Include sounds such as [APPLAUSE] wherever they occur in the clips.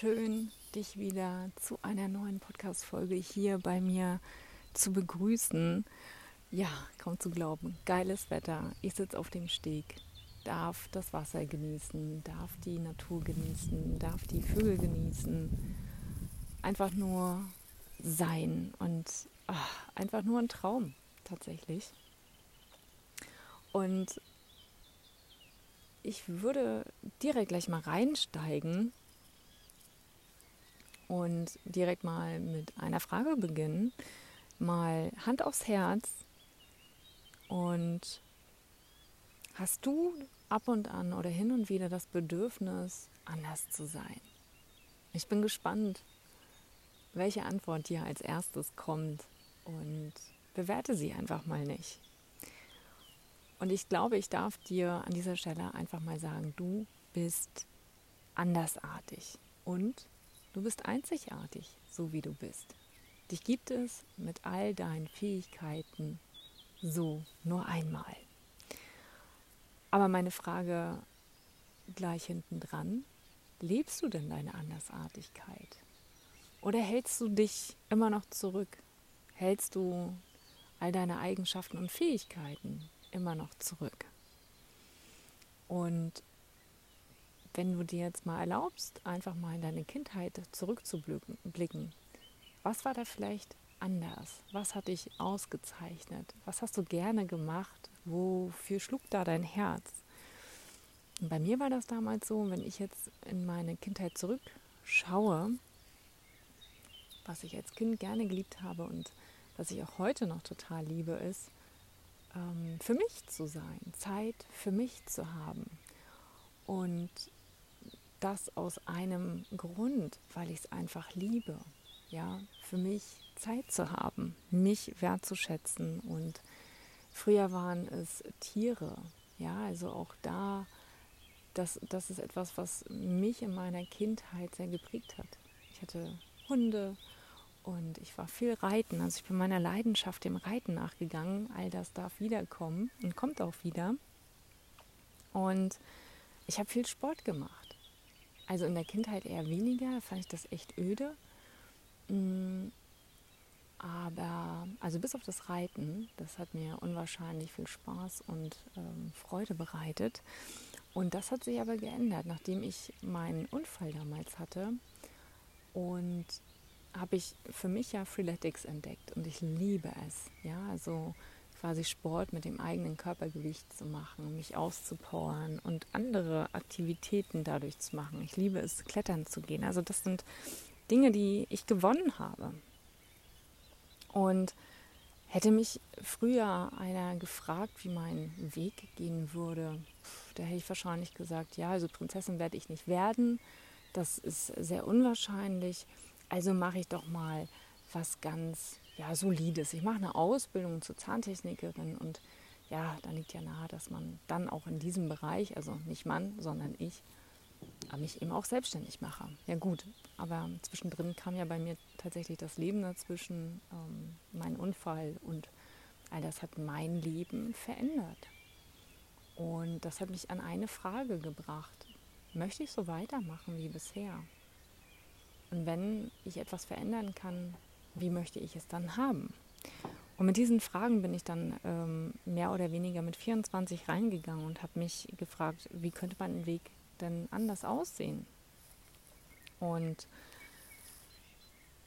Schön, dich wieder zu einer neuen Podcast-Folge hier bei mir zu begrüßen. Ja, kaum zu glauben. Geiles Wetter. Ich sitze auf dem Steg, darf das Wasser genießen, darf die Natur genießen, darf die Vögel genießen. Einfach nur sein und ach, einfach nur ein Traum tatsächlich. Und ich würde direkt gleich mal reinsteigen und direkt mal mit einer Frage beginnen. Mal Hand aufs Herz. Und hast du ab und an oder hin und wieder das Bedürfnis, anders zu sein? Ich bin gespannt, welche Antwort dir als erstes kommt und bewerte sie einfach mal nicht. Und ich glaube, ich darf dir an dieser Stelle einfach mal sagen, du bist andersartig und du bist einzigartig, so wie du bist. Dich gibt es mit all deinen Fähigkeiten so nur einmal. Aber meine Frage gleich hinten dran, lebst du denn deine Andersartigkeit? Oder hältst du dich immer noch zurück? Hältst du all deine Eigenschaften und Fähigkeiten immer noch zurück. Und wenn du dir jetzt mal erlaubst, einfach mal in deine Kindheit zurückzublicken, was war da vielleicht anders? Was hat dich ausgezeichnet? Was hast du gerne gemacht? Wofür schlug da dein Herz? Und bei mir war das damals so, wenn ich jetzt in meine Kindheit zurückschaue, was ich als Kind gerne geliebt habe und was ich auch heute noch total liebe, ist, ähm, für mich zu sein, Zeit für mich zu haben. Und das aus einem Grund, weil ich es einfach liebe, ja, für mich Zeit zu haben, mich wertzuschätzen. Und früher waren es Tiere, ja, also auch da, das, das ist etwas, was mich in meiner Kindheit sehr geprägt hat. Ich hatte Hunde, und ich war viel reiten. Also ich bin meiner Leidenschaft dem Reiten nachgegangen. All das darf wiederkommen und kommt auch wieder. Und ich habe viel Sport gemacht. Also in der Kindheit eher weniger, da fand ich das echt öde. Mm, aber, also bis auf das Reiten, das hat mir unwahrscheinlich viel Spaß und ähm, Freude bereitet. Und das hat sich aber geändert, nachdem ich meinen Unfall damals hatte und habe ich für mich ja Freeletics entdeckt und ich liebe es. Ja, also quasi Sport mit dem eigenen Körpergewicht zu machen, mich auszupowern und andere Aktivitäten dadurch zu machen. Ich liebe es, klettern zu gehen. Also das sind Dinge, die ich gewonnen habe. Und hätte mich früher einer gefragt, wie mein Weg gehen würde, da hätte ich wahrscheinlich gesagt, ja, also Prinzessin werde ich nicht werden. Das ist sehr unwahrscheinlich. Also mache ich doch mal was ganz ja, Solides. Ich mache eine Ausbildung zur Zahntechnikerin und ja, dann liegt ja nahe, dass man dann auch in diesem Bereich, also nicht Mann, sondern ich, mich eben auch selbstständig mache. Ja gut, aber zwischendrin kam ja bei mir tatsächlich das Leben dazwischen, ähm, mein Unfall und all das hat mein Leben verändert. Und das hat mich an eine Frage gebracht. Möchte ich so weitermachen wie bisher? Und wenn ich etwas verändern kann, wie möchte ich es dann haben? Und mit diesen Fragen bin ich dann ähm, mehr oder weniger mit 24 reingegangen und habe mich gefragt, wie könnte mein Weg denn anders aussehen? Und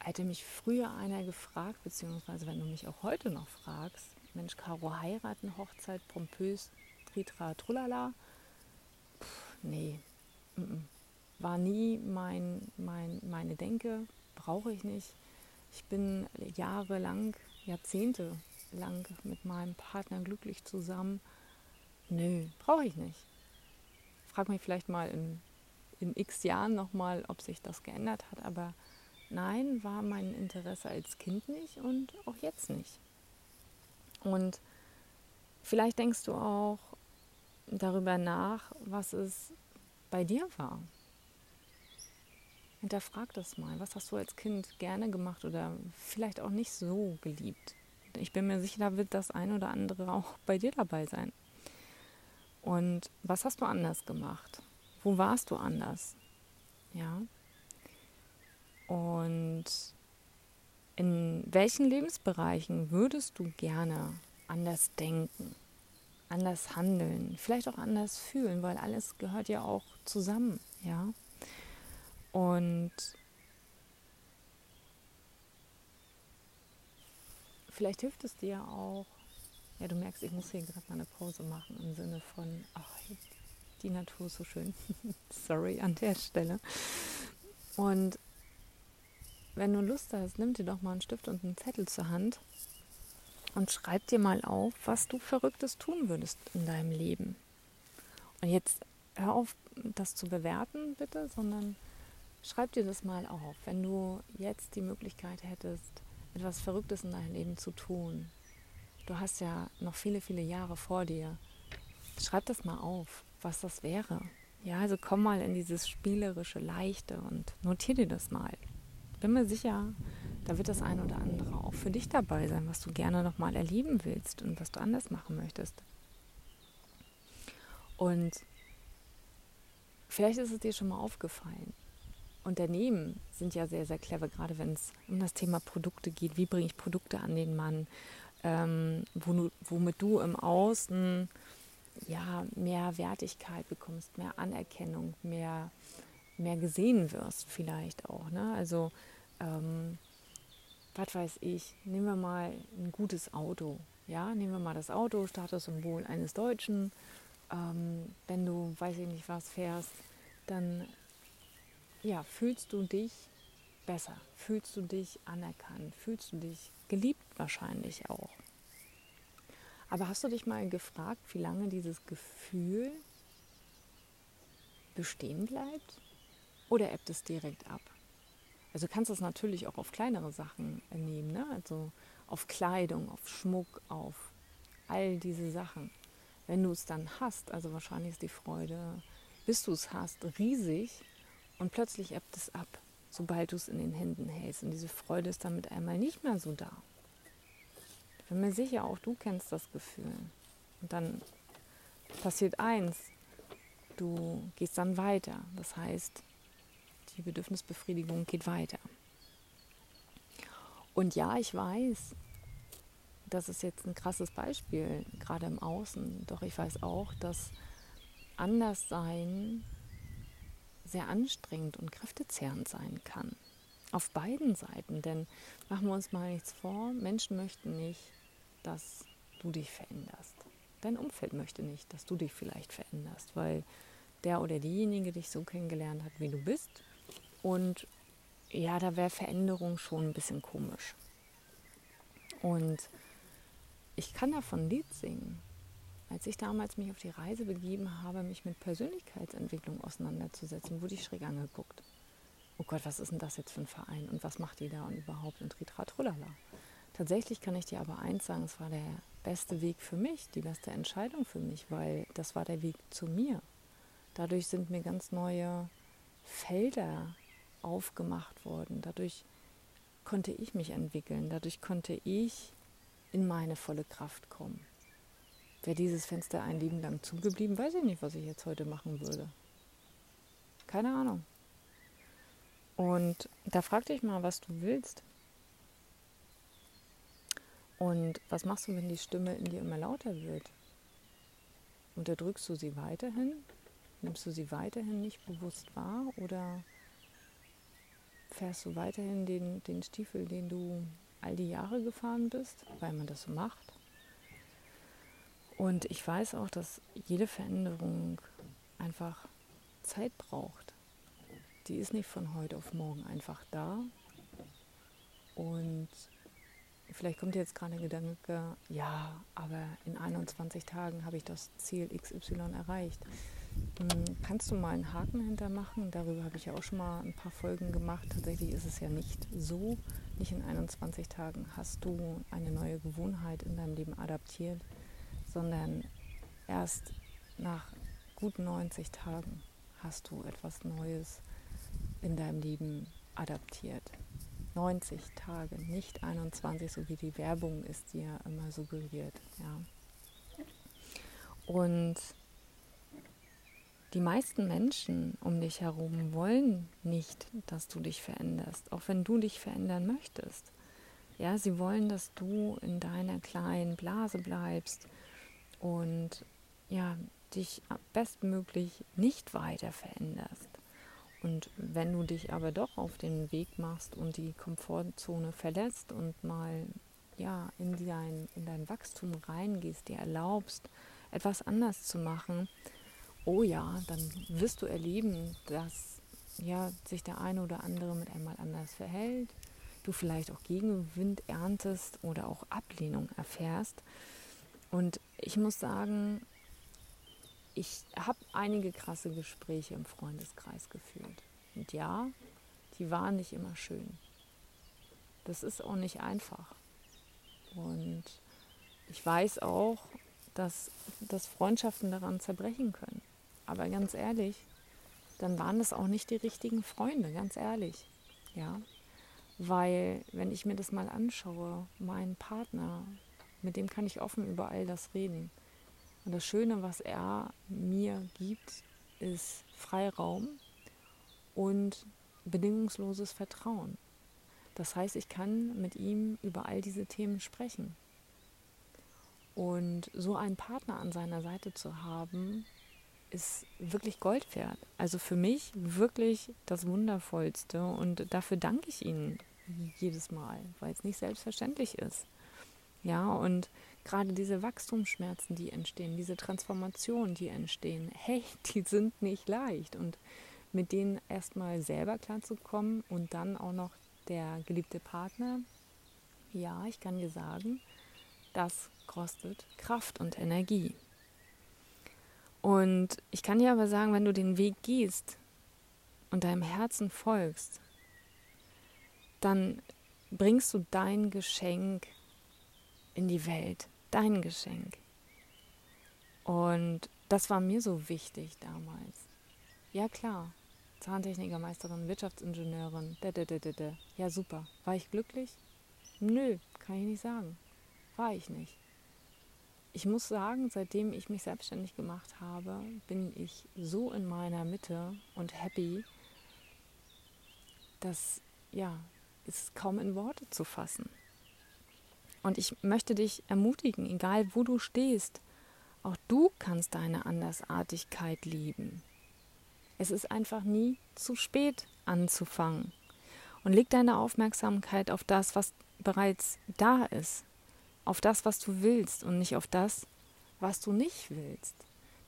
hätte mich früher einer gefragt, beziehungsweise wenn du mich auch heute noch fragst, Mensch, Caro, heiraten, Hochzeit, pompös, tritra, trullala, Pff, nee, m -m war nie mein, mein, meine Denke, brauche ich nicht. Ich bin jahrelang, Jahrzehnte lang mit meinem Partner glücklich zusammen. Nö, brauche ich nicht. frag mich vielleicht mal in, in x Jahren nochmal, ob sich das geändert hat. Aber nein, war mein Interesse als Kind nicht und auch jetzt nicht. Und vielleicht denkst du auch darüber nach, was es bei dir war. Hinterfrag das mal. Was hast du als Kind gerne gemacht oder vielleicht auch nicht so geliebt? Ich bin mir sicher, da wird das ein oder andere [LAUGHS] auch bei dir dabei sein. Und was hast du anders gemacht? Wo warst du anders? Ja. Und in welchen Lebensbereichen würdest du gerne anders denken, anders handeln, vielleicht auch anders fühlen, weil alles gehört ja auch zusammen, ja? Und vielleicht hilft es dir auch, ja, du merkst, ich muss hier gerade mal eine Pause machen im Sinne von, ach, die Natur ist so schön. [LAUGHS] Sorry an der Stelle. Und wenn du Lust hast, nimm dir doch mal einen Stift und einen Zettel zur Hand und schreib dir mal auf, was du Verrücktes tun würdest in deinem Leben. Und jetzt hör auf, das zu bewerten, bitte, sondern schreib dir das mal auf. Wenn du jetzt die Möglichkeit hättest, etwas Verrücktes in deinem Leben zu tun, du hast ja noch viele, viele Jahre vor dir. Schreib das mal auf, was das wäre. Ja, also komm mal in dieses spielerische, leichte und notier dir das mal. Bin mir sicher, da wird das ein oder andere auch für dich dabei sein, was du gerne nochmal erleben willst und was du anders machen möchtest. Und vielleicht ist es dir schon mal aufgefallen. Unternehmen sind ja sehr, sehr clever, gerade wenn es um das Thema Produkte geht. Wie bringe ich Produkte an den Mann? ähm, womit du im Außen ja mehr Wertigkeit bekommst, mehr Anerkennung, mehr, mehr gesehen wirst vielleicht auch. Ne? Also ähm, was weiß ich, nehmen wir mal ein gutes Auto. Ja, nehmen wir mal das Auto, Statussymbol eines Deutschen. Ähm, wenn du, weiß ich nicht was, fährst, dann ja, fühlst du dich besser, fühlst du dich anerkannt, fühlst du dich geliebt wahrscheinlich auch. Aber hast du dich mal gefragt, wie lange dieses Gefühl bestehen bleibt? Oder ebbt es direkt ab? Also kannst du es natürlich auch auf kleinere Sachen nehmen, ne? also auf Kleidung, auf Schmuck, auf all diese Sachen. Wenn du es dann hast, also wahrscheinlich ist die Freude, bis du es hast, riesig und plötzlich ebbt es ab, sobald du es in den Händen hältst. Und diese Freude ist dann mit einmal nicht mehr so da bin mir sicher, auch du kennst das Gefühl. Und dann passiert eins, du gehst dann weiter. Das heißt, die Bedürfnisbefriedigung geht weiter. Und ja, ich weiß, das ist jetzt ein krasses Beispiel, gerade im Außen. Doch ich weiß auch, dass Anderssein sehr anstrengend und kräftezehrend sein kann. Auf beiden Seiten, denn machen wir uns mal nichts vor, Menschen möchten nicht dass du dich veränderst. Dein Umfeld möchte nicht, dass du dich vielleicht veränderst, weil der oder diejenige dich so kennengelernt hat, wie du bist. Und ja, da wäre Veränderung schon ein bisschen komisch. Und ich kann davon ein Lied singen. Als ich damals mich auf die Reise begeben habe, mich mit Persönlichkeitsentwicklung auseinanderzusetzen, wurde ich schräg angeguckt. Oh Gott, was ist denn das jetzt für ein Verein und was macht die da und überhaupt und Tritratrulala. Tatsächlich kann ich dir aber eins sagen, es war der beste Weg für mich, die beste Entscheidung für mich, weil das war der Weg zu mir. Dadurch sind mir ganz neue Felder aufgemacht worden. Dadurch konnte ich mich entwickeln. Dadurch konnte ich in meine volle Kraft kommen. Wäre dieses Fenster ein Leben lang zugeblieben, weiß ich nicht, was ich jetzt heute machen würde. Keine Ahnung. Und da frag dich mal, was du willst. Und was machst du, wenn die Stimme in dir immer lauter wird? Unterdrückst du sie weiterhin? Nimmst du sie weiterhin nicht bewusst wahr? Oder fährst du weiterhin den, den Stiefel, den du all die Jahre gefahren bist, weil man das so macht? Und ich weiß auch, dass jede Veränderung einfach Zeit braucht. Die ist nicht von heute auf morgen einfach da. Und Vielleicht kommt jetzt gerade der Gedanke, ja, aber in 21 Tagen habe ich das Ziel XY erreicht. hm, kannst du mal einen Haken hintermachen. Darüber habe ich ja auch schon mal ein paar Folgen gemacht. Tatsächlich ist es ja nicht so. Nicht in 21 Tagen hast du eine neue Gewohnheit in deinem Leben adaptiert, sondern erst nach gut 90 Tagen hast du etwas Neues in deinem Leben adaptiert. 90 Tage, nicht 21, so wie die Werbung ist, ja immer suggeriert. Ja. Und die meisten Menschen um dich herum wollen nicht, dass du dich veränderst, auch wenn du dich verändern möchtest. Ja, sie wollen, dass du in deiner kleinen Blase bleibst und ja, dich bestmöglich nicht weiter veränderst. Und wenn du dich aber doch auf den Weg machst und die Komfortzone verlässt und mal ja, in, dein, in dein Wachstum reingehst, dir erlaubst, etwas anders zu machen, oh ja, dann wirst du erleben, dass ja, sich der eine oder andere mit einmal anders verhält, du vielleicht auch Gegenwind erntest oder auch Ablehnung erfährst. Und ich muss sagen, ich habe einige krasse Gespräche im Freundeskreis geführt. Und ja, die waren nicht immer schön. Das ist auch nicht einfach. Und ich weiß auch, dass, dass Freundschaften daran zerbrechen können. Aber ganz ehrlich, dann waren das auch nicht die richtigen Freunde, ganz ehrlich. Ja, weil wenn ich mir das mal anschaue, mein Partner, mit dem kann ich offen über all das reden. Und das Schöne, was er mir gibt, ist Freiraum und bedingungsloses Vertrauen. Das heißt, ich kann mit ihm über all diese Themen sprechen. Und so einen Partner an seiner Seite zu haben, ist wirklich Gold wert. Also für mich wirklich das Wundervollste und dafür danke ich Ihnen jedes Mal, weil es nicht selbstverständlich ist. Ja, und gerade diese Wachstumsschmerzen, die entstehen, diese Transformationen, die entstehen, [LAUGHS] hey, die sind nicht leicht. Und mit denen erstmal selber klarzukommen und dann auch noch der geliebte Partner, ja, ich kann dir sagen, das kostet Kraft und Energie. Und ich kann dir aber sagen, wenn du den Weg gehst und deinem Herzen folgst, dann bringst du dein Geschenk in die Welt, dein Geschenk. Und das war mir so wichtig damals. Ja klar, Zahntechnikermeisterin, Wirtschaftsingenieurin, da, da, da, da. ja super. War ich glücklich? Nö, kann ich nicht sagen. War ich nicht ich muss sagen, seitdem ich mich selbstständig gemacht habe, bin ich so in meiner Mitte und happy, dass ja, ist kaum in Worte zu fassen. Und ich möchte dich ermutigen, egal wo du stehst, auch du kannst deine Andersartigkeit lieben. Es ist einfach nie zu spät anzufangen. Und leg deine Aufmerksamkeit auf das, was bereits da ist auf das, was du willst und nicht auf das, was du nicht willst.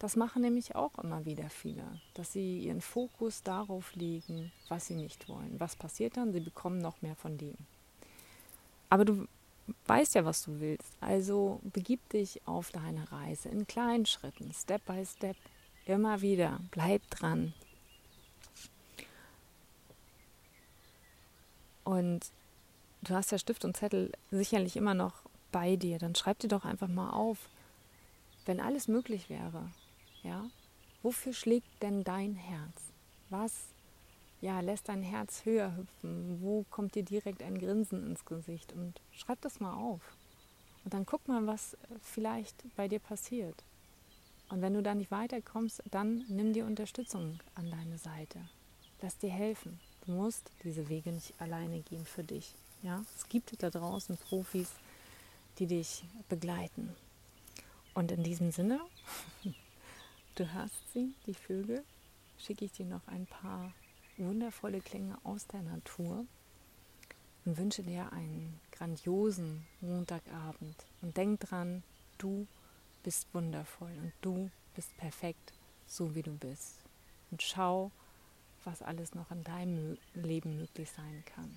Das machen nämlich auch immer wieder viele, dass sie ihren Fokus darauf legen, was sie nicht wollen. Was passiert dann? Sie bekommen noch mehr von dem. Aber du weißt ja, was du willst. Also begib dich auf deine Reise in kleinen Schritten, Step by Step, immer wieder. Bleib dran. Und du hast ja Stift und Zettel sicherlich immer noch bei dir, dann schreib dir doch einfach mal auf, wenn alles möglich wäre, ja, wofür schlägt denn dein Herz? Was, ja, lässt dein Herz höher hüpfen? Wo kommt dir direkt ein Grinsen ins Gesicht? Und schreib das mal auf. Und dann guck mal, was vielleicht bei dir passiert. Und wenn du da nicht weiterkommst, dann nimm dir Unterstützung an deine Seite. Lass dir helfen. Du musst diese Wege nicht alleine gehen für dich. Ja, es gibt da draußen Profis, die dich begleiten. Und in diesem Sinne, [LAUGHS] du hörst sie, die Vögel, schicke ich dir noch ein paar wundervolle Klänge aus der Natur und wünsche dir einen grandiosen Montagabend. Und denk dran, du bist wundervoll und du bist perfekt, so wie du bist. Und schau, was alles noch in deinem Leben möglich sein kann.